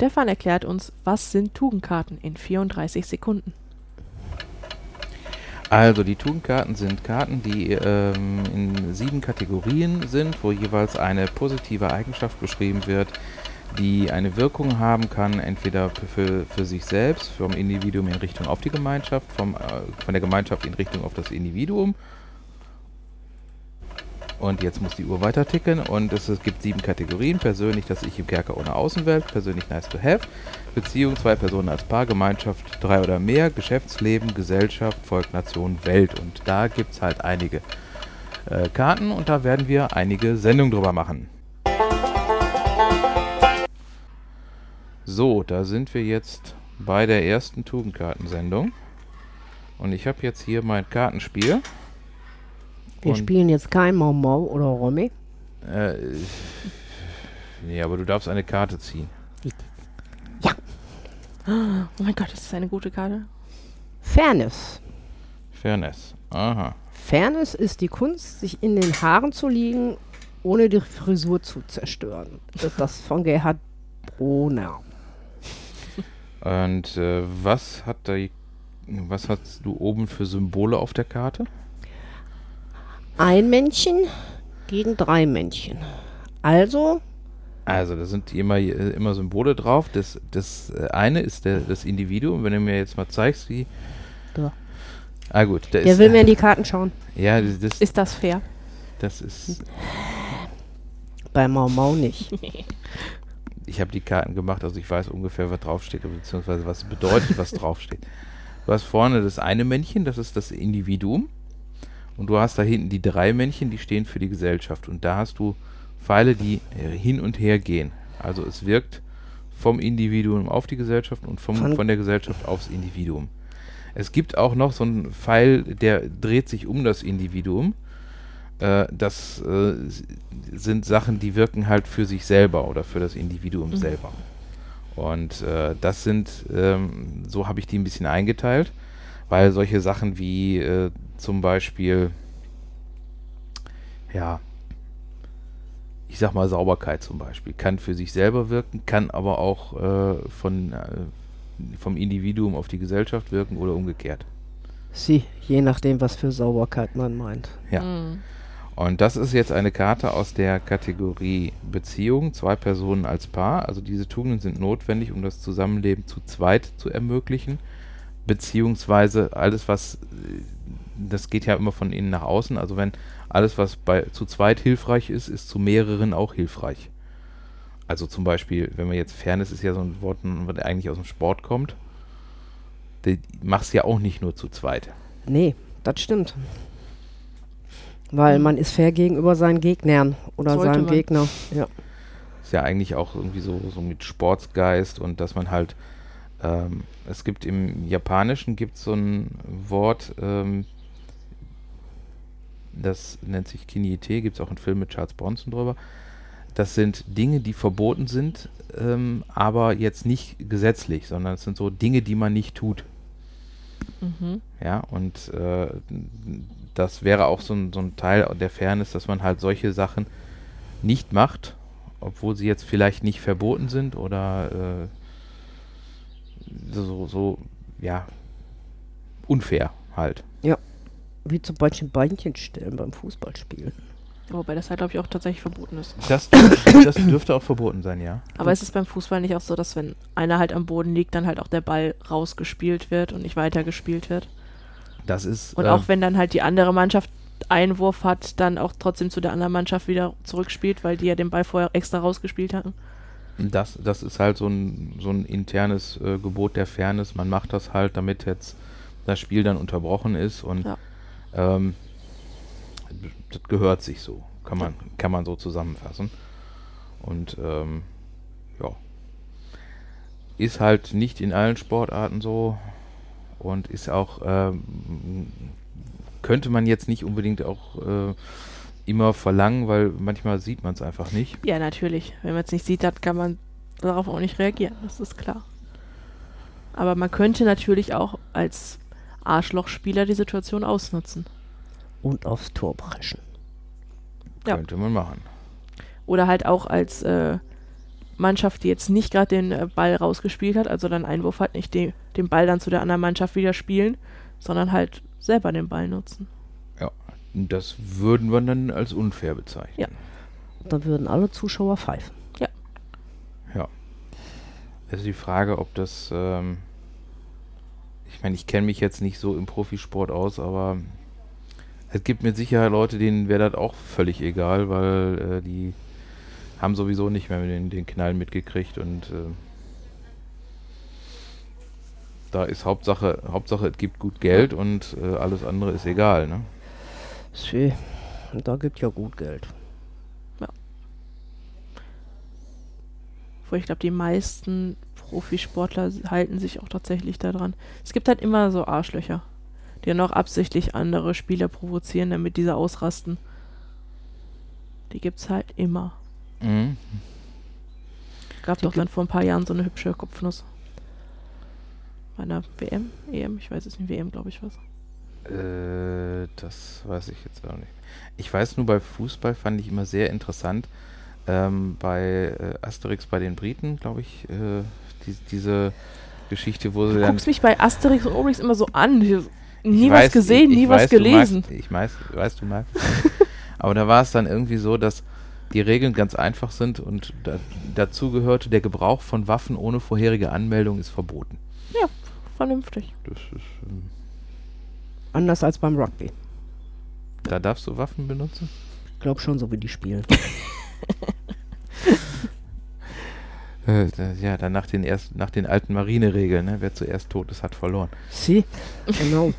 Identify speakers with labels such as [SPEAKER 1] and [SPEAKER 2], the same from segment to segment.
[SPEAKER 1] Stefan erklärt uns, was sind Tugendkarten in 34 Sekunden.
[SPEAKER 2] Also die Tugendkarten sind Karten, die ähm, in sieben Kategorien sind, wo jeweils eine positive Eigenschaft beschrieben wird, die eine Wirkung haben kann, entweder für, für sich selbst, vom Individuum in Richtung auf die Gemeinschaft, vom, äh, von der Gemeinschaft in Richtung auf das Individuum und jetzt muss die Uhr weiter ticken und es, gibt sieben Kategorien. Persönlich das Ich im Kerker ohne Außenwelt, persönlich nice to have, Beziehung, zwei Personen als Paar, Gemeinschaft, drei oder mehr, Geschäftsleben, Gesellschaft, Volk, Nation, Welt. Und da gibt es halt einige äh, Karten und da werden wir einige Sendungen drüber machen. So, da sind wir jetzt bei der ersten Tugendkartensendung. Und ich habe jetzt hier mein Kartenspiel.
[SPEAKER 3] Wir
[SPEAKER 2] Und-
[SPEAKER 3] spielen jetzt kein Mau Mau oder Romy.
[SPEAKER 2] Äh, nee, aber du darfst eine Karte ziehen.
[SPEAKER 1] Oh mein Gott, das ist eine gute Karte.
[SPEAKER 3] Fairness.
[SPEAKER 2] Fairness. Aha.
[SPEAKER 3] Fairness ist die Kunst, sich in den Haaren zu liegen, ohne die Frisur zu zerstören. Das ist das von Gerhard Brunner.
[SPEAKER 2] Und äh, was hat da, was hast du oben für Symbole auf der Karte?
[SPEAKER 3] Ein Männchen gegen drei Männchen. Also,
[SPEAKER 2] Also, da sind immer, immer Symbole drauf. Das, das äh, eine ist der, das Individuum. Wenn du mir jetzt mal zeigst, wie.
[SPEAKER 3] Da.
[SPEAKER 2] Ah, gut. Da
[SPEAKER 3] der
[SPEAKER 2] ist,
[SPEAKER 3] will mir in die Karten schauen.
[SPEAKER 2] ja, das, das,
[SPEAKER 1] Ist das fair?
[SPEAKER 2] das ist.
[SPEAKER 3] Bei Mau Mau nicht.
[SPEAKER 2] Ich habe die Karten gemacht, also ich weiß ungefähr, was draufsteht, beziehungsweise was bedeutet, was draufsteht. Du hast vorne das eine Männchen, das ist das Individuum. Und du hast da hinten die drei Männchen, die stehen für die Gesellschaft. Und da hast du Pfeile, die hin und her gehen. Also es wirkt vom Individuum auf die Gesellschaft und vom,
[SPEAKER 3] Von-
[SPEAKER 2] von der Gesellschaft aufs Individuum. Es gibt auch noch so einen Pfeil, der dreht sich um das Individuum. Äh, das äh, sind Sachen, die wirken halt für sich selber oder für das Individuum
[SPEAKER 1] Mhm.
[SPEAKER 2] selber. Und äh, das sind, ähm, so habe ich die ein bisschen eingeteilt, weil solche Sachen wie äh, zum Beispiel, ja, ich sag mal Sauberkeit zum Beispiel, kann für sich selber wirken, kann aber auch äh, von, äh, vom Individuum auf die Gesellschaft wirken oder umgekehrt.
[SPEAKER 3] Sie, je nachdem, was für Sauberkeit man meint.
[SPEAKER 2] Ja.
[SPEAKER 1] Mhm.
[SPEAKER 2] Und das ist jetzt eine Karte aus der Kategorie Beziehung, zwei Personen als Paar. Also diese Tugenden sind notwendig, um das Zusammenleben zu zweit zu ermöglichen. Beziehungsweise alles, was, das geht ja immer von innen nach außen. Also wenn alles, was bei zu zweit hilfreich ist, ist zu mehreren auch hilfreich. Also zum Beispiel, wenn man jetzt Fairness ist ja so ein Wort, was eigentlich aus dem Sport kommt. Du machst ja auch nicht nur zu zweit.
[SPEAKER 3] Nee, das stimmt. Weil man ist fair gegenüber seinen Gegnern oder
[SPEAKER 1] Sollte
[SPEAKER 3] seinem
[SPEAKER 1] man.
[SPEAKER 3] Gegner. Ja.
[SPEAKER 2] ist ja eigentlich auch irgendwie so, so mit Sportsgeist und dass man halt, ähm, es gibt im Japanischen gibt so ein Wort, ähm, das nennt sich Kinyete, gibt es auch einen Film mit Charles Bronson drüber. Das sind Dinge, die verboten sind, ähm, aber jetzt nicht gesetzlich, sondern es sind so Dinge, die man nicht tut.
[SPEAKER 1] Mhm.
[SPEAKER 2] Ja, und äh, das wäre auch so ein, so ein Teil der Fairness, dass man halt solche Sachen nicht macht, obwohl sie jetzt vielleicht nicht verboten sind oder äh, so, so, ja, unfair halt.
[SPEAKER 3] Wie zum Beispiel Beinchen stellen beim Fußballspielen.
[SPEAKER 1] Wobei das halt, glaube ich, auch tatsächlich verboten ist.
[SPEAKER 2] Das, das dürfte auch verboten sein, ja.
[SPEAKER 1] Aber ist es beim Fußball nicht auch so, dass wenn einer halt am Boden liegt, dann halt auch der Ball rausgespielt wird und nicht weitergespielt wird?
[SPEAKER 2] Das ist.
[SPEAKER 1] Und
[SPEAKER 2] äh,
[SPEAKER 1] auch wenn dann halt die andere Mannschaft Einwurf hat, dann auch trotzdem zu der anderen Mannschaft wieder zurückspielt, weil die ja den Ball vorher extra rausgespielt hatten.
[SPEAKER 2] Das, das ist halt so ein, so ein internes äh, Gebot der Fairness. Man macht das halt, damit jetzt das Spiel dann unterbrochen ist und
[SPEAKER 1] Ja.
[SPEAKER 2] ähm, das gehört sich so. Kann man, kann man so zusammenfassen. Und ähm, ja. Ist halt nicht in allen Sportarten so und ist auch, ähm, könnte man jetzt nicht unbedingt auch äh, immer verlangen, weil manchmal sieht man es einfach nicht.
[SPEAKER 1] Ja, natürlich. Wenn man es nicht sieht, dann kann man darauf auch nicht reagieren, das ist klar. Aber man könnte natürlich auch als Arschlochspieler die Situation ausnutzen.
[SPEAKER 3] Und aufs Tor brechen.
[SPEAKER 1] Ja.
[SPEAKER 2] Könnte man machen.
[SPEAKER 1] Oder halt auch als äh, Mannschaft, die jetzt nicht gerade den äh, Ball rausgespielt hat, also dann Einwurf hat, nicht de den Ball dann zu der anderen Mannschaft wieder spielen, sondern halt selber den Ball nutzen.
[SPEAKER 2] Ja, das würden wir dann als unfair bezeichnen.
[SPEAKER 1] Ja.
[SPEAKER 3] Dann würden alle Zuschauer pfeifen.
[SPEAKER 2] Ja. Also die Frage, ob das, ähm, ich meine, ich kenne mich jetzt nicht so im Profisport aus, aber es gibt mit Sicherheit Leute, denen wäre das auch völlig egal, weil äh, die haben sowieso nicht mehr den, den Knall mitgekriegt und äh, da ist Hauptsache, Hauptsache es gibt gut Geld und äh, alles andere ist egal, ne?
[SPEAKER 3] Sie, da gibt ja gut Geld.
[SPEAKER 1] Wo ich glaube, die meisten Profisportler halten sich auch tatsächlich daran. Es gibt halt immer so Arschlöcher, die dann auch absichtlich andere Spieler provozieren, damit diese ausrasten. Die gibt's halt immer.
[SPEAKER 2] Mhm.
[SPEAKER 1] Gab
[SPEAKER 3] Die
[SPEAKER 1] doch dann vor ein paar Jahren so eine hübsche Kopfnuss. Bei einer WM, EM, ich weiß es nicht, WM glaube ich was.
[SPEAKER 2] Äh, das weiß ich jetzt auch nicht. Ich weiß nur, bei Fußball fand ich immer sehr interessant, ähm, bei äh, Asterix bei den Briten, glaube ich, äh, die, diese Geschichte, wo sie
[SPEAKER 1] Du
[SPEAKER 2] dann...
[SPEAKER 1] guckst mich bei Asterix und Obelix immer so an. Ich, nie
[SPEAKER 2] Ich
[SPEAKER 1] was
[SPEAKER 2] weiß,
[SPEAKER 1] gesehen,
[SPEAKER 2] ich,
[SPEAKER 1] nie was
[SPEAKER 2] weiß,
[SPEAKER 1] gelesen.
[SPEAKER 2] Magst, ich weiß, weiß, du magst. Aber da war es dann irgendwie so, dass die Regeln ganz einfach sind und da, dazu gehörte, der Gebrauch von Waffen ohne vorherige Anmeldung ist verboten.
[SPEAKER 1] Vernünftig.
[SPEAKER 2] Das ist, ähm,
[SPEAKER 3] Anders als beim Rugby.
[SPEAKER 2] da darfst du Waffen benutzen?
[SPEAKER 3] Ich glaube schon, so wie die spielen.
[SPEAKER 2] Äh, ja, dann nach den, erst, nach den alten Marineregeln, ne? wer zuerst tot ist, hat verloren.
[SPEAKER 3] Sie, genau.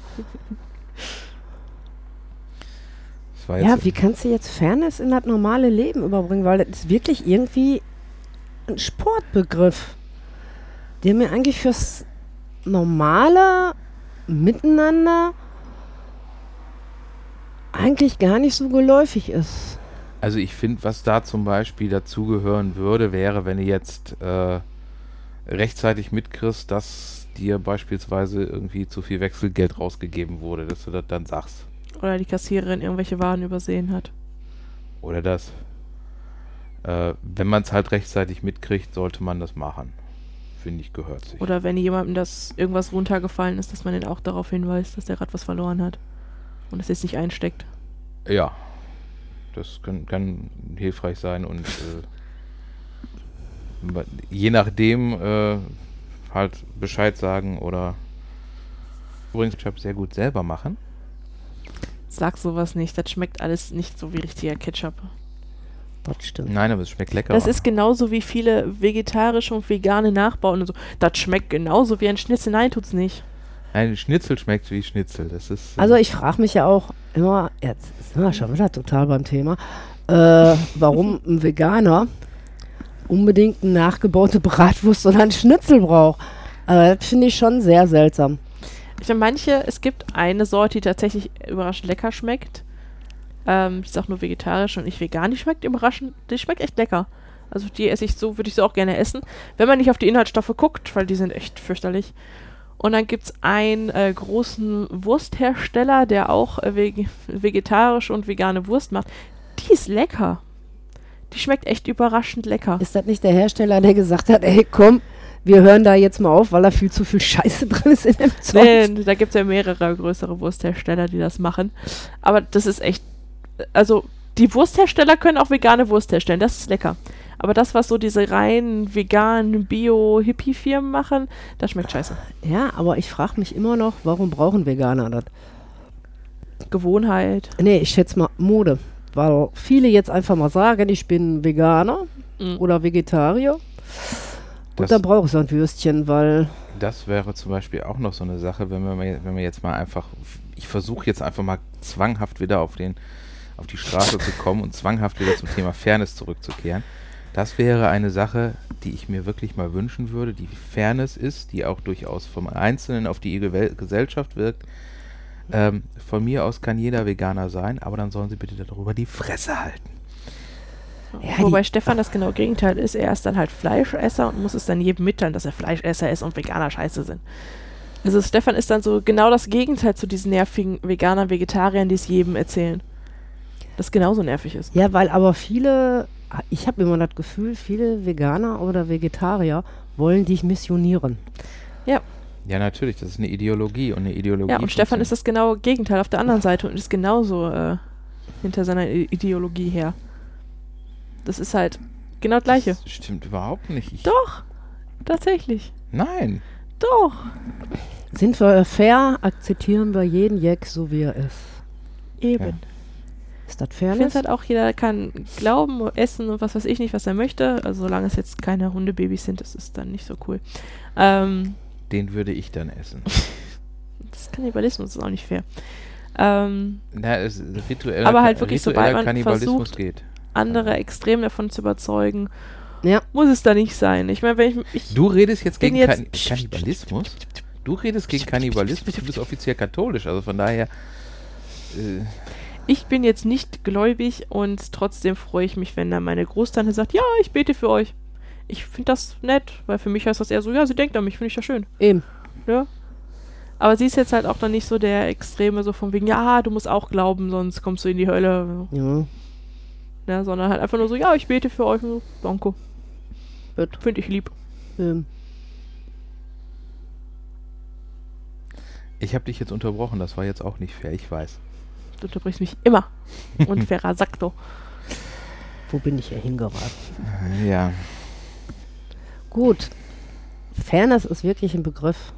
[SPEAKER 3] Ja, wie kannst du jetzt Fairness in das normale Leben überbringen? Weil das ist wirklich irgendwie ein Sportbegriff, der mir eigentlich fürs normale Miteinander eigentlich gar nicht so geläufig ist.
[SPEAKER 2] Also ich finde, was da zum Beispiel dazugehören würde, wäre, wenn du jetzt äh, rechtzeitig mitkriegst, dass dir beispielsweise irgendwie zu viel Wechselgeld rausgegeben wurde, dass du das dann sagst.
[SPEAKER 1] Oder die Kassiererin irgendwelche Waren übersehen hat.
[SPEAKER 2] Oder das. Äh, wenn man es halt rechtzeitig mitkriegt, sollte man das machen. Finde ich, gehört sich.
[SPEAKER 1] Oder wenn jemandem das irgendwas runtergefallen ist, dass man den auch darauf hinweist, dass der gerade was verloren hat. Und es jetzt nicht einsteckt.
[SPEAKER 2] Ja. Das kann, kann hilfreich sein und äh, je nachdem äh, halt Bescheid sagen oder übrigens Ketchup sehr gut selber machen.
[SPEAKER 1] Sag sowas nicht. Das schmeckt alles nicht so wie richtiger Ketchup.
[SPEAKER 3] Das stimmt.
[SPEAKER 2] Nein, aber es schmeckt lecker.
[SPEAKER 1] Das ist genauso wie viele vegetarische und vegane nachbauen und so. Das schmeckt genauso wie ein Schnitzel. Nein, tut's nicht.
[SPEAKER 2] Ein Schnitzel schmeckt wie Schnitzel. Das ist. äh,
[SPEAKER 3] Also ich frage mich ja auch immer, jetzt sind wir schon wieder total beim Thema, äh, warum ein Veganer unbedingt eine nachgebaute Bratwurst oder einen Schnitzel braucht. Also das finde ich schon sehr seltsam.
[SPEAKER 1] Ich meine, manche, es gibt eine Sorte, die tatsächlich überraschend lecker schmeckt. Ähm, die ist auch nur vegetarisch und nicht vegan. Die schmeckt überraschend, die schmeckt echt lecker. Also die esse ich so, würde ich so auch gerne essen. Wenn man nicht auf die Inhaltsstoffe guckt, weil die sind echt fürchterlich. Und dann gibt es einen äh, großen Wursthersteller, der auch äh, veg vegetarische und vegane Wurst macht. Die ist lecker. Die schmeckt echt überraschend lecker.
[SPEAKER 3] Ist das nicht der Hersteller, der gesagt hat, ey komm, wir hören da jetzt mal auf, weil da viel zu viel Scheiße drin ist in dem Zeug?
[SPEAKER 1] Nee, da gibt es ja mehrere größere Wursthersteller, die das machen. Aber das ist echt. Also, die Wursthersteller können auch vegane Wurst herstellen, das ist lecker. Aber das, was so diese rein veganen Bio-Hippie-Firmen machen, das schmeckt scheiße.
[SPEAKER 3] Ja, aber ich frage mich immer noch, warum brauchen Veganer das?
[SPEAKER 1] Gewohnheit.
[SPEAKER 3] Nee, ich schätze mal Mode. Weil viele jetzt einfach mal sagen, ich bin Veganer
[SPEAKER 1] Mhm.
[SPEAKER 3] oder Vegetarier.
[SPEAKER 2] Das-
[SPEAKER 3] Und dann brauche ich so ein Würstchen, weil
[SPEAKER 2] Das wäre zum Beispiel auch noch so eine Sache, wenn wir, wenn wir jetzt mal einfach, ich versuche jetzt einfach mal zwanghaft wieder auf, den, auf die Straße zu kommen und zwanghaft wieder zum Thema Fairness zurückzukehren. Das wäre eine Sache, die ich mir wirklich mal wünschen würde, die Fairness ist, die auch durchaus vom Einzelnen auf die Gesellschaft wirkt. Ähm, von mir aus kann jeder Veganer sein, aber dann sollen sie bitte darüber die Fresse halten.
[SPEAKER 3] Ja,
[SPEAKER 1] Wobei
[SPEAKER 3] die-
[SPEAKER 1] Stefan das genau Gegenteil ist. Er ist dann halt Fleischesser und muss es dann jedem mitteilen, dass er Fleischesser ist und Veganer scheiße sind. Also Stefan ist dann so genau das Gegenteil zu diesen nervigen Veganern, Vegetariern, die es jedem erzählen. Das genauso nervig ist.
[SPEAKER 3] Ja, weil aber viele ich habe immer das Gefühl, viele Veganer oder Vegetarier wollen dich missionieren.
[SPEAKER 2] Ja, natürlich, das ist eine Ideologie und eine Ideologie.
[SPEAKER 1] Ja, und Stefan ist das genau Gegenteil auf der anderen Seite und ist genauso äh, hinter seiner Ideologie her. Das ist halt genau das Gleiche.
[SPEAKER 2] Das stimmt überhaupt nicht. Ich,
[SPEAKER 1] Doch, tatsächlich.
[SPEAKER 2] Nein.
[SPEAKER 1] Doch.
[SPEAKER 3] Sind wir fair, akzeptieren wir jeden Jack so wie er ist.
[SPEAKER 1] Eben.
[SPEAKER 3] Ist das
[SPEAKER 1] Ich finde
[SPEAKER 3] Fairness?
[SPEAKER 1] halt auch, jeder kann glauben, essen und was weiß ich nicht, was er möchte. Also solange es jetzt keine Hundebabys sind, das ist dann nicht so cool. Ähm,
[SPEAKER 2] Den würde ich dann essen.
[SPEAKER 1] das ist Kannibalismus, das ist auch nicht fair. Ähm,
[SPEAKER 2] Na, es, ritueller,
[SPEAKER 1] Aber halt wirklich, sobald man
[SPEAKER 2] Kannibalismus
[SPEAKER 1] versucht-
[SPEAKER 2] geht.
[SPEAKER 1] andere extrem davon zu überzeugen,
[SPEAKER 3] Ja.
[SPEAKER 1] muss es da nicht sein. Ich meine, wenn ich, ich
[SPEAKER 2] Du redest jetzt gegen
[SPEAKER 1] jetzt-
[SPEAKER 2] Kann Kannibalismus? Du redest gegen Kannibalismus, du bist offiziell katholisch, also von daher. Äh,
[SPEAKER 1] Ich bin jetzt nicht gläubig und trotzdem freue ich mich, wenn dann meine Großtante sagt, ja, ich bete für euch. Ich finde das nett, weil für mich heißt das eher so, ja, sie denkt an mich, finde ich das schön.
[SPEAKER 3] Eben.
[SPEAKER 1] Ja. Aber sie ist jetzt halt auch dann nicht so der Extreme, so von wegen, ja, du musst auch glauben, sonst kommst du in die Hölle.
[SPEAKER 3] Ja.
[SPEAKER 1] Ne, sondern halt einfach nur so, ja, ich bete für euch. So, Danke. Finde ich lieb.
[SPEAKER 3] Ähm,
[SPEAKER 2] ich habe dich jetzt unterbrochen, das war jetzt auch nicht fair, ich weiß.
[SPEAKER 1] Du unterbrichst mich immer. Und Ferrasacto.
[SPEAKER 3] wo bin ich hier hingeraten?
[SPEAKER 2] Ja.
[SPEAKER 3] Gut. Fairness ist wirklich ein Begriff,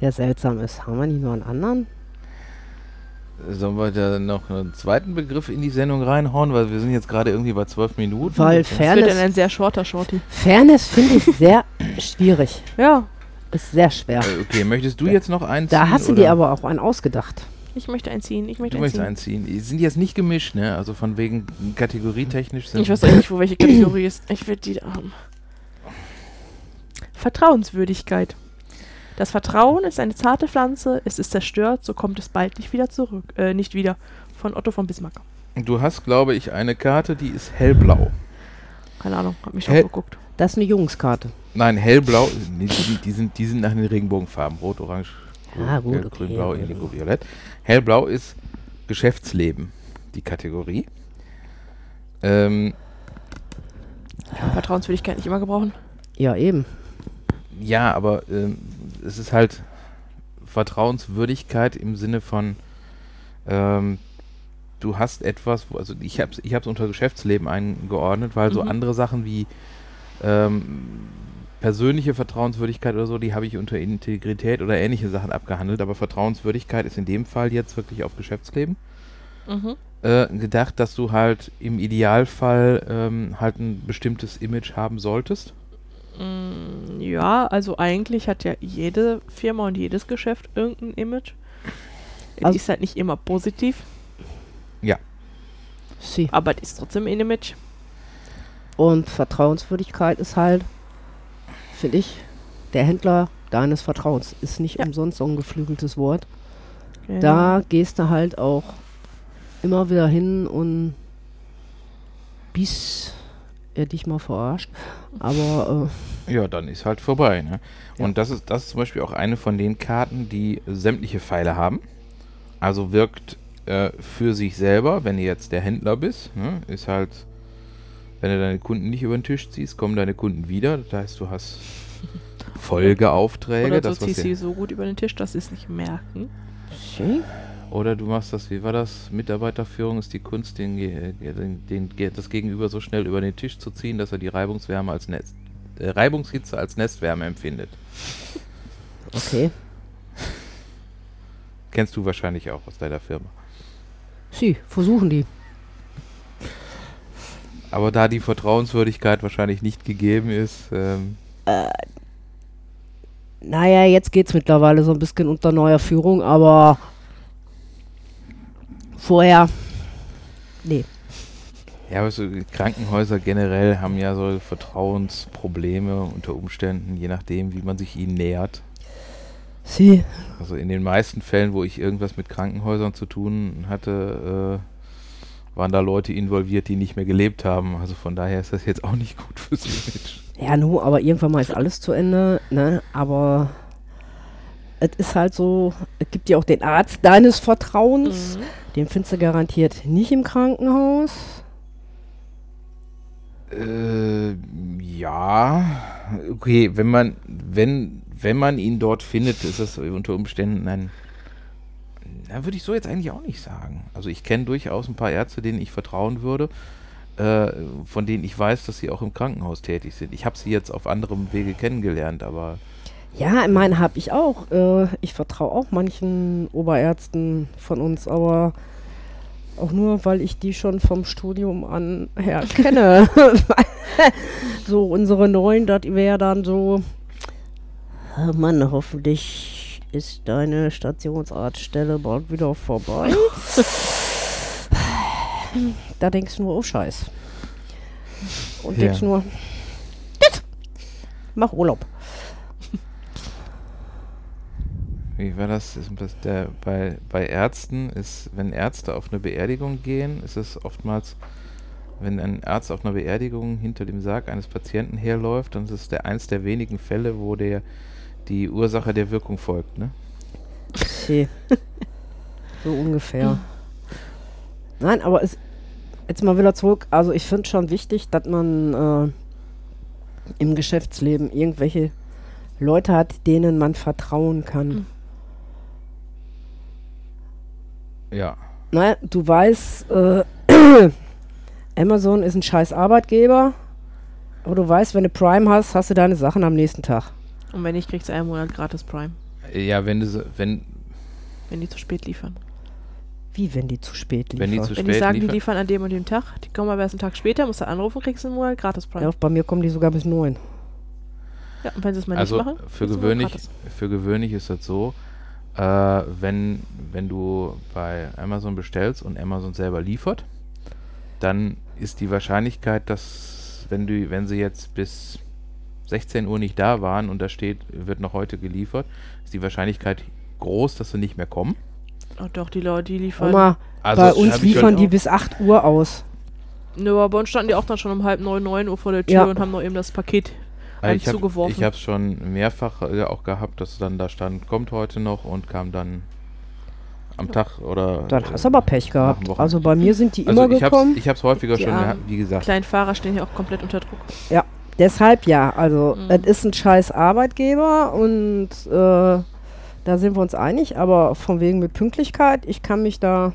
[SPEAKER 3] der seltsam ist. Haben wir nicht nur einen anderen?
[SPEAKER 2] Sollen wir da noch einen zweiten Begriff in die Sendung reinhauen, weil wir sind jetzt gerade irgendwie bei zwölf Minuten.
[SPEAKER 3] Weil
[SPEAKER 1] Das wird dann
[SPEAKER 3] Fairness,
[SPEAKER 1] ein sehr shorter Shorty.
[SPEAKER 3] Fairness finde ich sehr schwierig.
[SPEAKER 1] Ja,
[SPEAKER 3] Ist sehr schwer.
[SPEAKER 2] Äh, Okay, möchtest du jetzt noch einen
[SPEAKER 3] Da
[SPEAKER 2] ziehen,
[SPEAKER 3] hast du
[SPEAKER 2] oder?
[SPEAKER 3] dir aber auch einen ausgedacht.
[SPEAKER 1] ich möchte einziehen. Ich möchte
[SPEAKER 2] Du möchtest
[SPEAKER 1] einziehen.
[SPEAKER 2] einziehen. Die sind jetzt nicht gemischt, ne? Also von wegen kategorietechnisch sind.
[SPEAKER 1] Ich weiß eigentlich nicht, wo welche Kategorie ist. Ich will die da haben. Vertrauenswürdigkeit. Das Vertrauen ist eine zarte Pflanze, es ist zerstört, so kommt es bald nicht wieder zurück. Äh, nicht wieder. Von Otto von Bismarck.
[SPEAKER 2] Du hast, glaube ich, eine Karte, die ist hellblau.
[SPEAKER 1] Keine Ahnung, hab mich schon
[SPEAKER 2] Hä?
[SPEAKER 1] geguckt.
[SPEAKER 3] Das ist eine Jungskarte.
[SPEAKER 2] Nein, hellblau. Nee, die, die, sind, die sind nach den Regenbogenfarben. Rot, Orange, grün,
[SPEAKER 3] Ah, gut,
[SPEAKER 2] gelb,
[SPEAKER 3] okay,
[SPEAKER 2] grün, blau, indigo, violett. Hellblau ist Geschäftsleben, die Kategorie. Ähm,
[SPEAKER 1] Kann Vertrauenswürdigkeit nicht immer gebrauchen.
[SPEAKER 3] Ja, eben.
[SPEAKER 2] ja, aber ähm, es ist halt Vertrauenswürdigkeit im Sinne von, ähm, du hast etwas, also ich habe es ich hab's unter Geschäftsleben eingeordnet, weil so
[SPEAKER 1] Mhm.
[SPEAKER 2] andere Sachen wie ähm, persönliche Vertrauenswürdigkeit oder so, die habe ich unter Integrität oder ähnliche Sachen abgehandelt, aber Vertrauenswürdigkeit ist in dem Fall jetzt wirklich auf Geschäftsleben
[SPEAKER 1] Mhm.
[SPEAKER 2] äh, gedacht, dass du halt im Idealfall ähm, halt ein bestimmtes Image haben solltest.
[SPEAKER 1] Mm, ja, also eigentlich hat ja jede Firma und jedes Geschäft irgendein Image. Die
[SPEAKER 3] Also-
[SPEAKER 1] ist halt nicht immer positiv,
[SPEAKER 3] Sie.
[SPEAKER 1] aber die ist trotzdem ein Image.
[SPEAKER 3] Und Vertrauenswürdigkeit ist halt, finde ich, der Händler deines Vertrauens. Ist nicht
[SPEAKER 1] Ja.
[SPEAKER 3] umsonst so ein geflügeltes Wort.
[SPEAKER 1] Genau.
[SPEAKER 3] Da gehst du halt auch immer wieder hin und bis er dich mal verarscht. Aber
[SPEAKER 2] Ja, dann ist halt vorbei. Ne?
[SPEAKER 3] Ja.
[SPEAKER 2] Und das ist, das ist zum Beispiel auch eine von den Karten, die sämtliche Pfeile haben. Also wirkt äh, für sich selber, wenn du jetzt der Händler bist, ne? ist halt, wenn du deine Kunden nicht über den Tisch ziehst, kommen deine Kunden wieder. Das heißt, du hast Folgeaufträge.
[SPEAKER 1] Oder
[SPEAKER 2] das,
[SPEAKER 1] du
[SPEAKER 2] was
[SPEAKER 1] ziehst sie so gut über den Tisch, dass sie es nicht merken.
[SPEAKER 3] äh,
[SPEAKER 2] Oder du machst das, wie war das? Mitarbeiterführung ist die Kunst, den, den, den, das Gegenüber so schnell über den Tisch zu ziehen, dass er die Reibungswärme als Nest, äh, Reibungshitze als Nestwärme empfindet.
[SPEAKER 3] okay.
[SPEAKER 2] Kennst du wahrscheinlich auch aus deiner Firma.
[SPEAKER 3] Sie, versuchen die.
[SPEAKER 2] Aber da die Vertrauenswürdigkeit wahrscheinlich nicht gegeben ist, ähm,
[SPEAKER 3] Naja, jetzt geht's mittlerweile so ein bisschen unter neuer Führung, aber vorher. Nee.
[SPEAKER 2] ja, aber so Krankenhäuser generell haben ja so Vertrauensprobleme unter Umständen, je nachdem, wie man sich ihnen nähert.
[SPEAKER 3] Sie.
[SPEAKER 2] Also in den meisten Fällen, wo ich irgendwas mit Krankenhäusern zu tun hatte, äh, waren da Leute involviert, die nicht mehr gelebt haben. Also von daher ist das jetzt auch nicht gut fürs Image.
[SPEAKER 3] Ja, nu, aber irgendwann mal ist alles zu Ende, ne? Aber es ist halt so, es gibt ja auch den Arzt deines Vertrauens,
[SPEAKER 1] Mhm.
[SPEAKER 3] den findest du garantiert nicht im Krankenhaus.
[SPEAKER 2] Äh, ja, okay, wenn man, wenn, wenn man ihn dort findet, ist das unter Umständen ein, na, würde ich so jetzt eigentlich auch nicht sagen. Also ich kenne durchaus ein paar Ärzte, denen ich vertrauen würde, äh, von denen ich weiß, dass sie auch im Krankenhaus tätig sind. Ich habe sie jetzt auf anderem Wege kennengelernt, aber
[SPEAKER 3] Ja, ich meine, habe ich auch. Äh, ich vertraue auch manchen Oberärzten von uns, aber auch nur, weil ich die schon vom Studium an her kenne. so unsere neuen, das wäre dann so, "Ah, Mann, hoffentlich ist deine Stationsarztstelle bald wieder vorbei. da denkst du nur, oh Scheiß. Und
[SPEAKER 2] Ja.
[SPEAKER 3] denkst nur, "Jetzt, mach Urlaub.
[SPEAKER 2] Wie war das? Das der, bei, bei Ärzten ist, wenn Ärzte auf eine Beerdigung gehen, ist es oftmals, wenn ein Arzt auf einer Beerdigung hinter dem Sarg eines Patienten herläuft, dann ist es der eins der wenigen Fälle, wo der die Ursache der Wirkung folgt, ne?
[SPEAKER 3] Okay. so ungefähr. Nein, aber es, jetzt mal wieder zurück. Also ich finde schon wichtig, dass man äh, im Geschäftsleben irgendwelche Leute hat, denen man vertrauen kann.
[SPEAKER 1] Mhm.
[SPEAKER 2] Ja.
[SPEAKER 3] Nein, du weißt, äh, Amazon ist ein scheiß Arbeitgeber. Aber du weißt, wenn du Prime hast, hast du deine Sachen am nächsten Tag.
[SPEAKER 1] Und wenn nicht, kriegst du einen Monat gratis Prime,
[SPEAKER 2] Ja, wenn du wenn,
[SPEAKER 1] wenn die zu spät liefern.
[SPEAKER 3] Wie, wenn die zu spät liefern?
[SPEAKER 2] wenn die zu
[SPEAKER 1] Wenn die
[SPEAKER 2] spät
[SPEAKER 1] sagen, die
[SPEAKER 2] liefern.
[SPEAKER 1] liefern an dem und dem Tag, die kommen aber erst einen Tag später, musst du anrufen, kriegst einen Monat gratis Prime.
[SPEAKER 3] ja,
[SPEAKER 1] Ja,
[SPEAKER 3] bei mir kommen die sogar bis neun.
[SPEAKER 1] und wenn sie es mal
[SPEAKER 2] Also
[SPEAKER 1] nicht machen,
[SPEAKER 2] für
[SPEAKER 1] du
[SPEAKER 2] gewöhnlich, für gewöhnlich ist das so, äh, wenn, wenn du bei Amazon bestellst und Amazon selber liefert, dann ist die Wahrscheinlichkeit, dass wenn du, wenn sie jetzt bis 16 Uhr nicht da waren und da steht, wird noch heute geliefert, ist die Wahrscheinlichkeit groß, dass sie nicht mehr kommen.
[SPEAKER 1] Oh, doch, die Leute, die liefern.
[SPEAKER 3] Oma,
[SPEAKER 2] Also
[SPEAKER 3] bei uns liefern die bis 8 Uhr aus.
[SPEAKER 1] Nö, aber bei uns standen die auch dann schon um halb neun, neun Uhr vor der Tür
[SPEAKER 3] Ja.
[SPEAKER 1] und haben noch eben das Paket einem
[SPEAKER 2] ich habe
[SPEAKER 1] zugeworfen.
[SPEAKER 2] ich habe es schon mehrfach äh, auch gehabt, dass dann da stand, kommt heute noch und kam dann am Tag oder
[SPEAKER 3] Dann
[SPEAKER 2] äh,
[SPEAKER 3] hast du aber Pech gehabt. Also bei mir sind die
[SPEAKER 2] also
[SPEAKER 3] immer
[SPEAKER 2] ich hab's,
[SPEAKER 3] gekommen.
[SPEAKER 2] ich habe es häufiger
[SPEAKER 1] Die
[SPEAKER 2] schon gehabt, wie gesagt.
[SPEAKER 1] kleinen Fahrer stehen hier auch komplett unter Druck.
[SPEAKER 3] Deshalb ja. Also
[SPEAKER 1] Mhm.
[SPEAKER 3] es ist ein scheiß Arbeitgeber und äh, da sind wir uns einig. Aber von wegen mit Pünktlichkeit, ich kann mich da.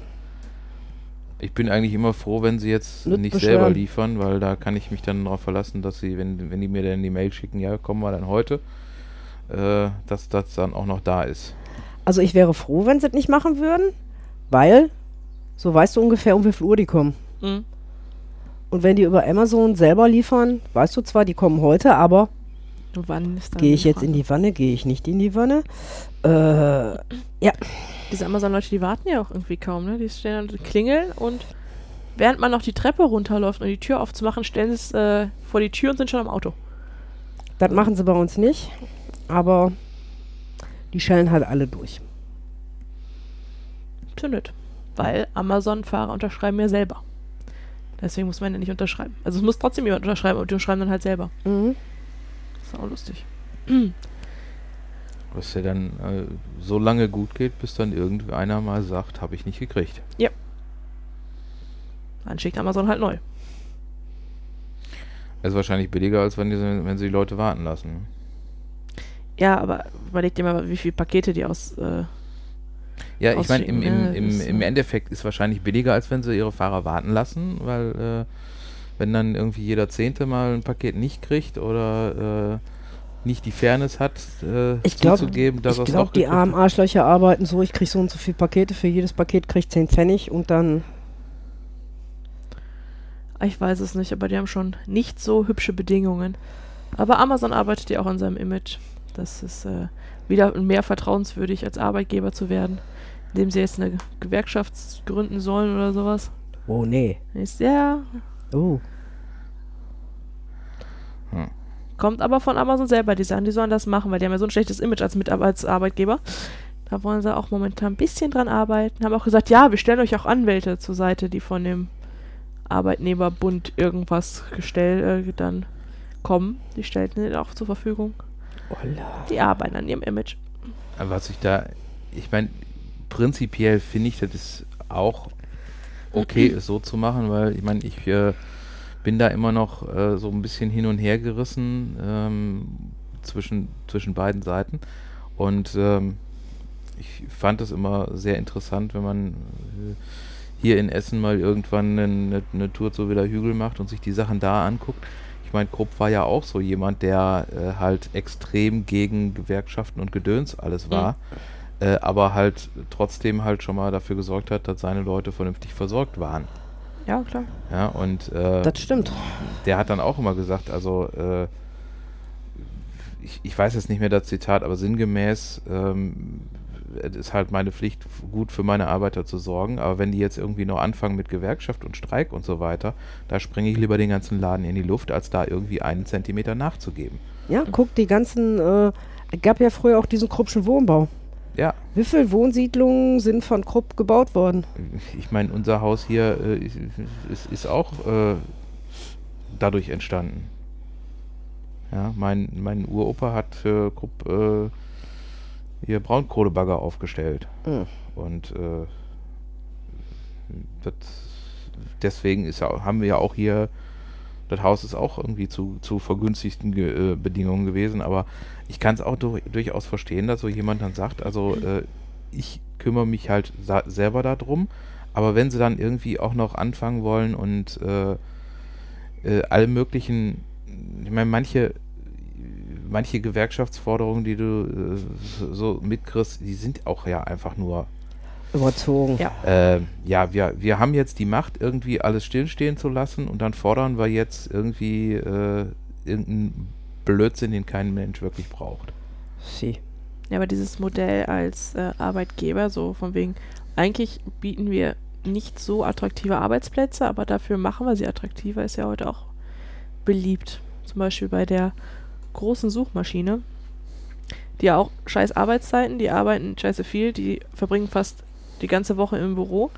[SPEAKER 2] Ich bin eigentlich immer froh, wenn sie jetzt
[SPEAKER 3] Nicht beschweren.
[SPEAKER 2] selber liefern, weil da kann ich mich dann darauf verlassen, dass sie, wenn, wenn die mir dann die Mail schicken, ja, kommen wir dann heute, äh, dass das dann auch noch da ist.
[SPEAKER 3] Also ich wäre froh, wenn sie es nicht machen würden, weil so weißt du ungefähr, um wie viel Uhr die kommen.
[SPEAKER 1] Mhm.
[SPEAKER 3] Und wenn die über Amazon selber liefern, weißt du zwar, die kommen heute, aber
[SPEAKER 1] Und wann ist dann
[SPEAKER 3] gehe ich jetzt in die Wanne, gehe ich nicht in die Wanne? Äh,
[SPEAKER 1] Diese Amazon-Leute, die warten ja auch irgendwie kaum, ne? Die stehen dann klingeln und während man noch die Treppe runterläuft, um die Tür aufzumachen, stellen sie es äh, vor die Tür und sind schon am Auto.
[SPEAKER 3] das machen sie bei uns nicht, aber die schellen halt alle durch.
[SPEAKER 1] Zündet. Weil Amazon-Fahrer unterschreiben ja selber. Deswegen muss man ja nicht unterschreiben. Also es muss trotzdem jemand unterschreiben, aber die unterschreiben dann halt selber.
[SPEAKER 3] Mhm.
[SPEAKER 1] Das ist auch lustig.
[SPEAKER 2] Was ja dann äh, so lange gut geht, bis dann irgendeiner mal sagt, habe ich nicht gekriegt.
[SPEAKER 1] Dann schickt Amazon halt neu.
[SPEAKER 2] Das ist wahrscheinlich billiger, als wenn, die, wenn sie die Leute warten lassen.
[SPEAKER 1] Ja, aber überleg dir mal, wie viele Pakete die aus. Äh,
[SPEAKER 2] Ja, ich meine, im, im, im,
[SPEAKER 1] ist,
[SPEAKER 2] im Endeffekt ist wahrscheinlich billiger, als wenn sie ihre Fahrer warten lassen, weil äh, wenn dann irgendwie jeder Zehnte mal ein Paket nicht kriegt oder äh, nicht die Fairness hat, äh,
[SPEAKER 3] Ich glaub-
[SPEAKER 2] zuzugeben, dass
[SPEAKER 3] Ich glaube,
[SPEAKER 2] auch
[SPEAKER 3] die armen. Arschlöcher arbeiten so, ich kriege so und so viele Pakete, für jedes Paket kriege ich 10 Pfennig und dann,
[SPEAKER 1] ich weiß es nicht, aber die haben schon nicht so hübsche Bedingungen. Aber Amazon arbeitet ja auch an seinem Image. Das ist äh, wieder mehr vertrauenswürdig als Arbeitgeber zu werden, indem sie jetzt eine Gewerkschaft gründen sollen oder sowas.
[SPEAKER 3] oh nee,
[SPEAKER 1] Ist ja,
[SPEAKER 3] oh,
[SPEAKER 1] kommt aber von Amazon selber. Die sagen, die sollen das machen, weil die haben ja so ein schlechtes Image als, Mit als Arbeitgeber. Da wollen sie auch momentan ein bisschen dran arbeiten. Haben auch gesagt, ja, wir stellen euch auch Anwälte zur Seite, die von dem Arbeitnehmerbund irgendwas gestellt äh, dann kommen. Die stellten den auch zur Verfügung.
[SPEAKER 3] Olla.
[SPEAKER 1] Die arbeiten an ihrem Image.
[SPEAKER 2] was ich da, ich meine, prinzipiell finde ich, das ist auch okay, es so zu machen, weil ich meine, ich äh, bin da immer noch äh, so ein bisschen hin und her gerissen ähm, zwischen, zwischen beiden Seiten. Und ähm, ich fand es immer sehr interessant, wenn man äh, hier in Essen mal irgendwann eine, eine Tour zu Villa Hügel macht und sich die Sachen da anguckt. Ich meine, Krupp war ja auch so jemand, der äh, halt extrem gegen Gewerkschaften und Gedöns alles war, mhm. äh, aber halt trotzdem halt schon mal dafür gesorgt hat, dass seine Leute vernünftig versorgt waren.
[SPEAKER 1] Ja, klar.
[SPEAKER 2] Ja, und äh,
[SPEAKER 3] das stimmt.
[SPEAKER 2] Der hat dann auch immer gesagt, also äh, ich, ich, weiß jetzt nicht mehr das Zitat, aber sinngemäß ähm, ist halt meine Pflicht, gut für meine Arbeiter zu sorgen. Aber wenn die jetzt irgendwie noch anfangen mit Gewerkschaft und Streik und so weiter, da springe ich lieber den ganzen Laden in die Luft, als da irgendwie einen Zentimeter nachzugeben.
[SPEAKER 3] Ja, guck, die ganzen, äh, gab ja früher auch diesen Kruppschen Wohnbau.
[SPEAKER 2] Ja.
[SPEAKER 3] Wie viele Wohnsiedlungen sind von Krupp gebaut worden?
[SPEAKER 2] Ich meine, unser Haus hier äh, ist, ist, auch äh, dadurch entstanden. Ja, mein, mein Uropa hat für Krupp hier Braunkohlebagger aufgestellt. Mhm. Und äh, das, deswegen ist ja, haben wir ja auch hier, das Haus ist auch irgendwie zu, zu vergünstigten Ge äh, Bedingungen gewesen, aber ich kann es auch durch, durchaus verstehen, dass so jemand dann sagt, also äh, ich kümmere mich halt selber darum, aber wenn sie dann irgendwie auch noch anfangen wollen und äh, äh, alle möglichen, ich meine, manche manche Gewerkschaftsforderungen, die du äh, so mitkriegst, die sind auch ja einfach nur
[SPEAKER 3] überzogen.
[SPEAKER 2] Ja, äh, ja wir, wir haben jetzt die Macht, irgendwie alles stillstehen zu lassen und dann fordern wir jetzt irgendwie äh, irgendeinen Blödsinn, den kein Mensch wirklich braucht.
[SPEAKER 1] Sie. Ja, aber dieses Modell als äh, Arbeitgeber, so von wegen, eigentlich bieten wir nicht so attraktive Arbeitsplätze, aber dafür machen wir sie attraktiver, ist ja heute auch beliebt. Zum Beispiel bei der großen Suchmaschine, die ja auch scheiß Arbeitszeiten, die arbeiten scheiße viel, die verbringen fast die ganze Woche im Büro.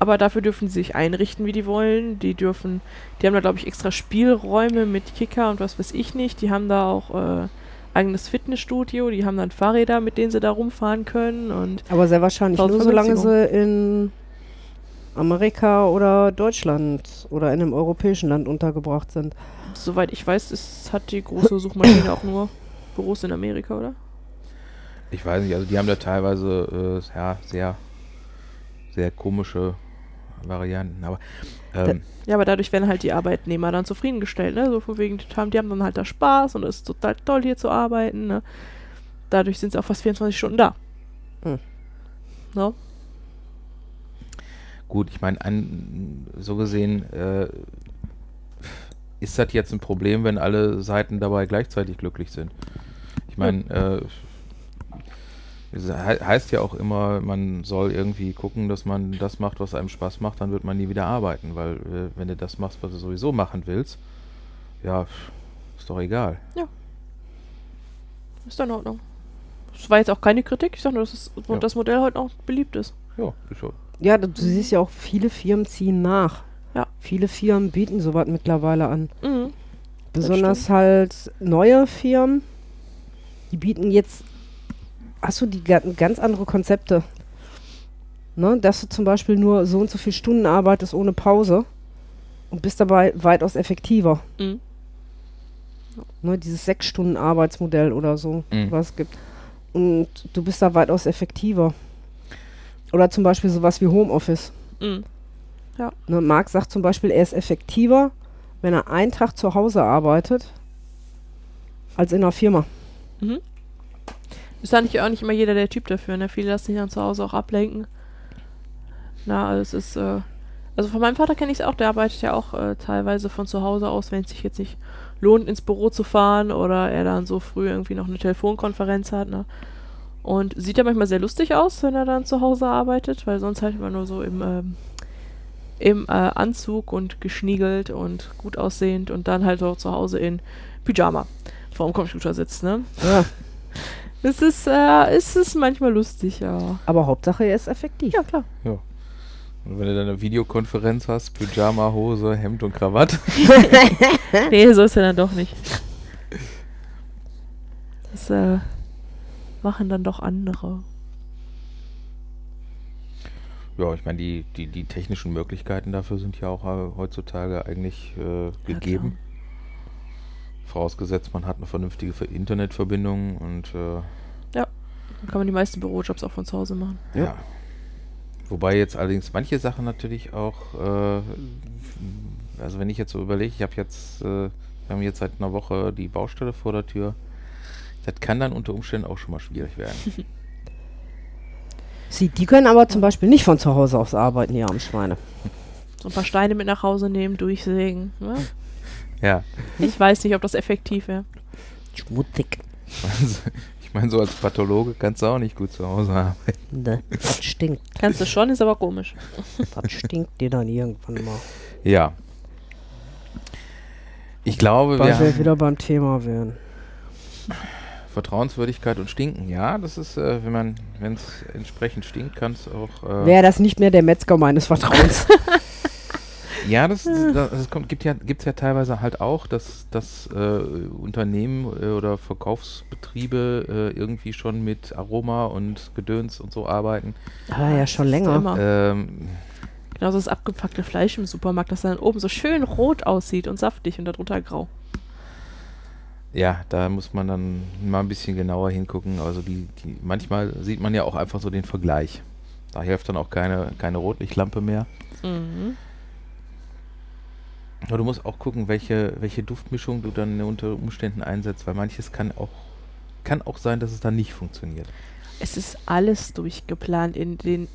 [SPEAKER 1] Aber dafür dürfen sie sich einrichten, wie die wollen. Die dürfen, die haben da, glaube ich, extra Spielräume mit Kicker und was weiß ich nicht. Die haben da auch äh, eigenes Fitnessstudio, die haben dann Fahrräder, mit denen sie da rumfahren können. Und
[SPEAKER 3] Aber sehr wahrscheinlich nur, solange sie in Amerika oder Deutschland oder in einem europäischen Land untergebracht sind
[SPEAKER 1] soweit ich weiß, ist, hat die große Suchmaschine auch nur Büros in Amerika, oder?
[SPEAKER 2] Ich weiß nicht, also die haben da teilweise äh, ja, sehr, sehr komische Varianten, aber ähm,
[SPEAKER 1] ja, aber dadurch werden halt die Arbeitnehmer dann zufriedengestellt, ne? So von wegen, die haben, die haben dann halt da Spaß und es ist total toll hier zu arbeiten, ne? Dadurch sind sie auch fast 24 Stunden da. Hm. No?
[SPEAKER 2] Gut, ich meine, so gesehen äh, ist das jetzt ein Problem, wenn alle Seiten dabei gleichzeitig glücklich sind? Ich meine, äh, heißt ja auch immer, man soll irgendwie gucken, dass man das macht, was einem Spaß macht, dann wird man nie wieder arbeiten, weil äh, wenn du das machst, was du sowieso machen willst, ja, ist doch egal.
[SPEAKER 1] Ja. Ist in Ordnung. Das war jetzt auch keine Kritik, ich sag nur, dass das, ja. das Modell heute auch beliebt ist.
[SPEAKER 2] Ja, ist schon.
[SPEAKER 3] Ja, du siehst ja auch, viele Firmen ziehen nach. Ja. Viele Firmen bieten sowas mittlerweile an. Mhm. Besonders halt neue Firmen, die bieten jetzt, hast du die ganz andere Konzepte. Ne? Dass du zum Beispiel nur so und so viele Stunden arbeitest ohne Pause und bist dabei weitaus effektiver. Mhm. Ne, dieses sechs Stunden Arbeitsmodell oder so, mhm. was es gibt. Und du bist da weitaus effektiver. Oder zum Beispiel sowas wie Homeoffice. Mhm. Ja. Ne, Marc sagt zum Beispiel, er ist effektiver, wenn er einen Tag zu Hause arbeitet, als in einer Firma. Mhm.
[SPEAKER 1] Ist eigentlich auch nicht immer jeder der Typ dafür. Ne? Viele lassen sich dann zu Hause auch ablenken. Na, also es ist, äh, also von meinem Vater kenne ich es auch, der arbeitet ja auch äh, teilweise von zu Hause aus, wenn es sich jetzt nicht lohnt, ins Büro zu fahren oder er dann so früh irgendwie noch eine Telefonkonferenz hat. Ne? Und sieht ja manchmal sehr lustig aus, wenn er dann zu Hause arbeitet, weil sonst halt immer nur so im ähm, im äh, Anzug und geschniegelt und gut aussehend und dann halt auch zu Hause in Pyjama vor dem Computer sitzt, ne? Ja. Es ist, äh, es ist manchmal lustig, ja.
[SPEAKER 3] Aber Hauptsache er ist effektiv.
[SPEAKER 1] Ja, klar.
[SPEAKER 2] Ja. Und wenn du dann eine Videokonferenz hast, Pyjama, Hose, Hemd und Krawatte.
[SPEAKER 1] nee, so ist er dann doch nicht. Das, äh machen dann doch andere.
[SPEAKER 2] Ja, ich meine, die, die, die technischen Möglichkeiten dafür sind ja auch äh, heutzutage eigentlich äh, gegeben. Vorausgesetzt, man hat eine vernünftige Ver- Internetverbindung und äh,
[SPEAKER 1] Dann kann man die meisten Bürojobs auch von zu Hause machen.
[SPEAKER 2] ja.
[SPEAKER 3] Ja.
[SPEAKER 2] Wobei jetzt allerdings manche Sachen natürlich auch, äh, also wenn ich jetzt so überlege, ich habe jetzt, äh, wir haben jetzt seit einer Woche die Baustelle vor der Tür. Das kann dann unter Umständen auch schon mal schwierig werden.
[SPEAKER 3] Sie, die können aber zum Beispiel nicht von zu Hause aus arbeiten, die armen Schweine.
[SPEAKER 1] So ein paar Steine mit nach Hause nehmen, durchsägen. Ne?
[SPEAKER 2] ja.
[SPEAKER 1] Ich weiß nicht, ob das effektiv wäre.
[SPEAKER 3] Schmutzig.
[SPEAKER 2] Also, ich meine, so als Pathologe kannst du auch nicht gut zu Hause arbeiten.
[SPEAKER 3] Ne, das stinkt.
[SPEAKER 1] Kannst du schon, ist aber komisch.
[SPEAKER 3] Das stinkt dir dann irgendwann mal.
[SPEAKER 2] Ja. Ich glaube,
[SPEAKER 3] Weil
[SPEAKER 2] wir
[SPEAKER 3] wir wieder beim Thema wären.
[SPEAKER 2] Vertrauenswürdigkeit und Stinken. Ja, das ist, äh, wenn man, wenn es entsprechend stinkt, kann es auch. Äh,
[SPEAKER 3] Wäre das nicht mehr der Metzger meines Vertrauens?
[SPEAKER 2] Ja, das, das, das kommt, gibt ja, gibt's ja teilweise halt auch, dass, dass äh, Unternehmen äh, oder Verkaufsbetriebe äh, irgendwie schon mit Aroma und Gedöns und so arbeiten.
[SPEAKER 3] ah, ja, schon länger.
[SPEAKER 1] Immer.
[SPEAKER 2] Ähm,
[SPEAKER 1] Genauso das abgepackte Fleisch im Supermarkt, das dann oben so schön rot aussieht und saftig und darunter grau.
[SPEAKER 2] Ja, da muss man dann mal ein bisschen genauer hingucken. Also die, die, manchmal sieht man ja auch einfach so den Vergleich. Da hilft dann auch keine, keine Rotlichtlampe mehr.
[SPEAKER 1] Mhm.
[SPEAKER 2] Aber du musst auch gucken, welche, welche Duftmischung du dann unter Umständen einsetzt, weil manches kann auch, kann auch sein, dass es dann nicht funktioniert.
[SPEAKER 1] Es ist alles durchgeplant in den,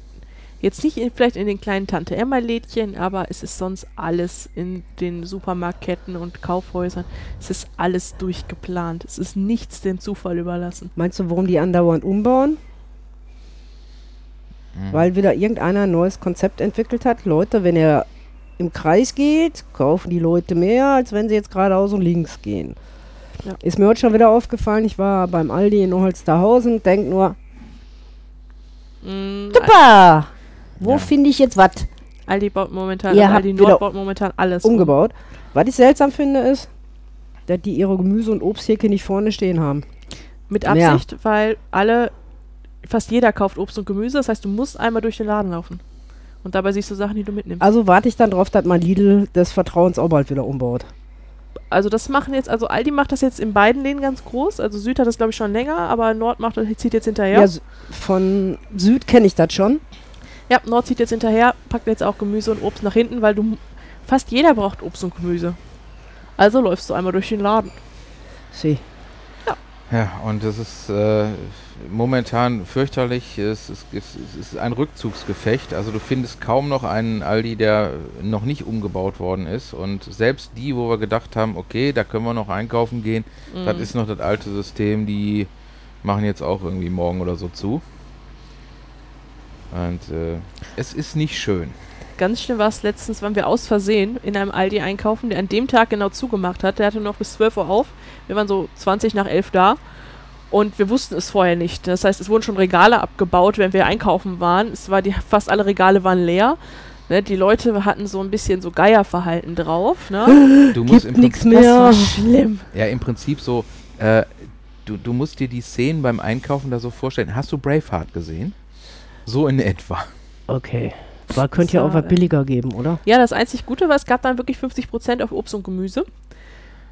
[SPEAKER 1] jetzt nicht in, vielleicht in den kleinen Tante-Emma-Lädchen, aber es ist sonst alles in den Supermarktketten und Kaufhäusern. Es ist alles durchgeplant. Es ist nichts dem Zufall überlassen.
[SPEAKER 3] Meinst du, warum die andauernd umbauen?
[SPEAKER 2] Mhm.
[SPEAKER 3] Weil wieder irgendeiner ein neues Konzept entwickelt hat. Leute, wenn er im Kreis geht, kaufen die Leute mehr, als wenn sie jetzt geradeaus und links gehen.
[SPEAKER 1] Ja.
[SPEAKER 3] Ist mir heute schon wieder aufgefallen, ich war beim Aldi in Holsterhausen, denk nur,
[SPEAKER 1] Mm,
[SPEAKER 3] super, wo
[SPEAKER 2] Ja.
[SPEAKER 3] finde ich jetzt was
[SPEAKER 1] Aldi baut momentan,
[SPEAKER 3] Ihr habt
[SPEAKER 1] Aldi Nord baut momentan alles um.
[SPEAKER 3] umgebaut? Was ich seltsam finde ist, dass die ihre Gemüse- und Obsttheke nicht vorne stehen haben.
[SPEAKER 1] Mit
[SPEAKER 3] Ja.
[SPEAKER 1] Absicht, weil alle, fast jeder kauft Obst und Gemüse. Das heißt, du musst einmal durch den Laden laufen. Und dabei siehst du Sachen, die du mitnimmst.
[SPEAKER 3] Also warte ich dann drauf, dass mein Lidl des Vertrauens auch bald wieder umbaut.
[SPEAKER 1] Also das machen jetzt, also Aldi macht das jetzt in beiden Läden ganz groß. Also Süd hat das glaube ich schon länger, aber Nord macht das, zieht jetzt hinterher.
[SPEAKER 3] Ja,
[SPEAKER 1] Ja,
[SPEAKER 3] von Süd kenne ich das schon.
[SPEAKER 1] Nord zieht jetzt hinterher, packt jetzt auch Gemüse und Obst nach hinten, weil du fast jeder braucht Obst und Gemüse. Also läufst du einmal durch den Laden.
[SPEAKER 3] Sie.
[SPEAKER 2] Ja, und das ist äh, momentan fürchterlich. Es ist, es, es ist ein Rückzugsgefecht. Also du findest kaum noch einen Aldi, der noch nicht umgebaut worden ist. Und selbst die, wo wir gedacht haben, okay, da können wir noch einkaufen gehen, das
[SPEAKER 1] Mhm.
[SPEAKER 2] ist noch das alte System, die machen jetzt auch irgendwie morgen oder so zu. Und äh, es ist nicht schön.
[SPEAKER 1] Ganz schlimm war es letztens, waren wir aus Versehen in einem Aldi einkaufen, der an dem Tag genau zugemacht hat. Der hatte noch bis 12 Uhr auf. Wir waren so 20 nach 11 da. Und wir wussten es vorher nicht. Das heißt, es wurden schon Regale abgebaut, wenn wir einkaufen waren. Es war die, fast alle Regale waren leer. Ne, die Leute hatten so ein bisschen so Geierverhalten drauf. Ne?
[SPEAKER 2] Du musst
[SPEAKER 3] Gibt
[SPEAKER 2] im
[SPEAKER 3] nichts
[SPEAKER 2] Prinzip,
[SPEAKER 1] Das
[SPEAKER 3] mehr.
[SPEAKER 1] war schlimm.
[SPEAKER 2] ja, im Prinzip so, äh, du, du musst dir die Szenen beim Einkaufen da so vorstellen. Hast du Braveheart gesehen? So in etwa.
[SPEAKER 3] Okay. Aber könnte ja auch was billiger geben, oder?
[SPEAKER 1] Ja, das einzig Gute war, es gab dann wirklich 50% auf Obst und Gemüse.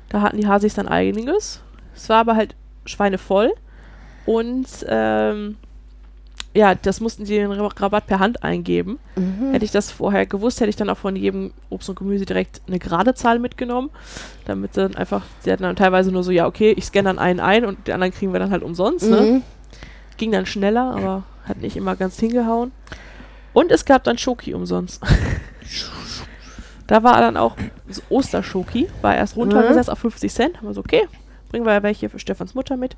[SPEAKER 1] Da hatten die Hasis dann einiges. Es war aber halt schweinevoll. Und ähm, ja, das mussten sie den Ra- Rabatt per Hand eingeben.
[SPEAKER 3] Mhm.
[SPEAKER 1] Hätte ich das vorher gewusst, hätte ich dann auch von jedem Obst und Gemüse direkt eine gerade Zahl mitgenommen. Damit dann einfach, sie hatten dann teilweise nur so, ja, okay, ich scanne dann einen ein und die anderen kriegen wir dann halt umsonst. Ne?
[SPEAKER 3] Mhm.
[SPEAKER 1] Ging dann schneller, aber hat nicht immer ganz hingehauen. Und es gab dann Schoki umsonst. da war dann auch so Osterschoki, war erst runtergesetzt auf 50 Cent. Haben wir so, okay, bringen wir ja welche für Stefans Mutter mit.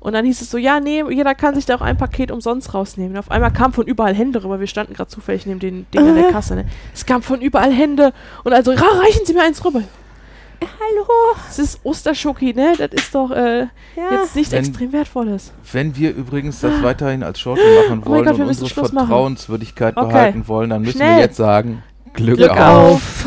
[SPEAKER 1] Und dann hieß es so, ja, nee, jeder kann sich da auch ein Paket umsonst rausnehmen. Und auf einmal kamen von überall Hände rüber. Wir standen gerade zufällig neben den Ding an der
[SPEAKER 3] Äh.
[SPEAKER 1] Kasse. Ne? Es kam von überall Hände. Und also, "Ra, reichen Sie mir eins rüber.
[SPEAKER 3] Hallo.
[SPEAKER 1] Das ist Osterschoki, ne? Das ist doch äh,
[SPEAKER 3] Ja.
[SPEAKER 1] jetzt nichts
[SPEAKER 2] Wenn-
[SPEAKER 1] extrem Wertvolles.
[SPEAKER 2] Wenn wir übrigens das weiterhin als Shorty machen
[SPEAKER 1] Oh
[SPEAKER 2] wollen
[SPEAKER 1] Gott,
[SPEAKER 2] und unsere
[SPEAKER 1] Schluss machen.
[SPEAKER 2] Vertrauenswürdigkeit
[SPEAKER 1] Okay.
[SPEAKER 2] behalten wollen, dann müssen
[SPEAKER 1] Schnell.
[SPEAKER 2] wir jetzt sagen, Glück,
[SPEAKER 1] Glück
[SPEAKER 2] auf.
[SPEAKER 1] auf.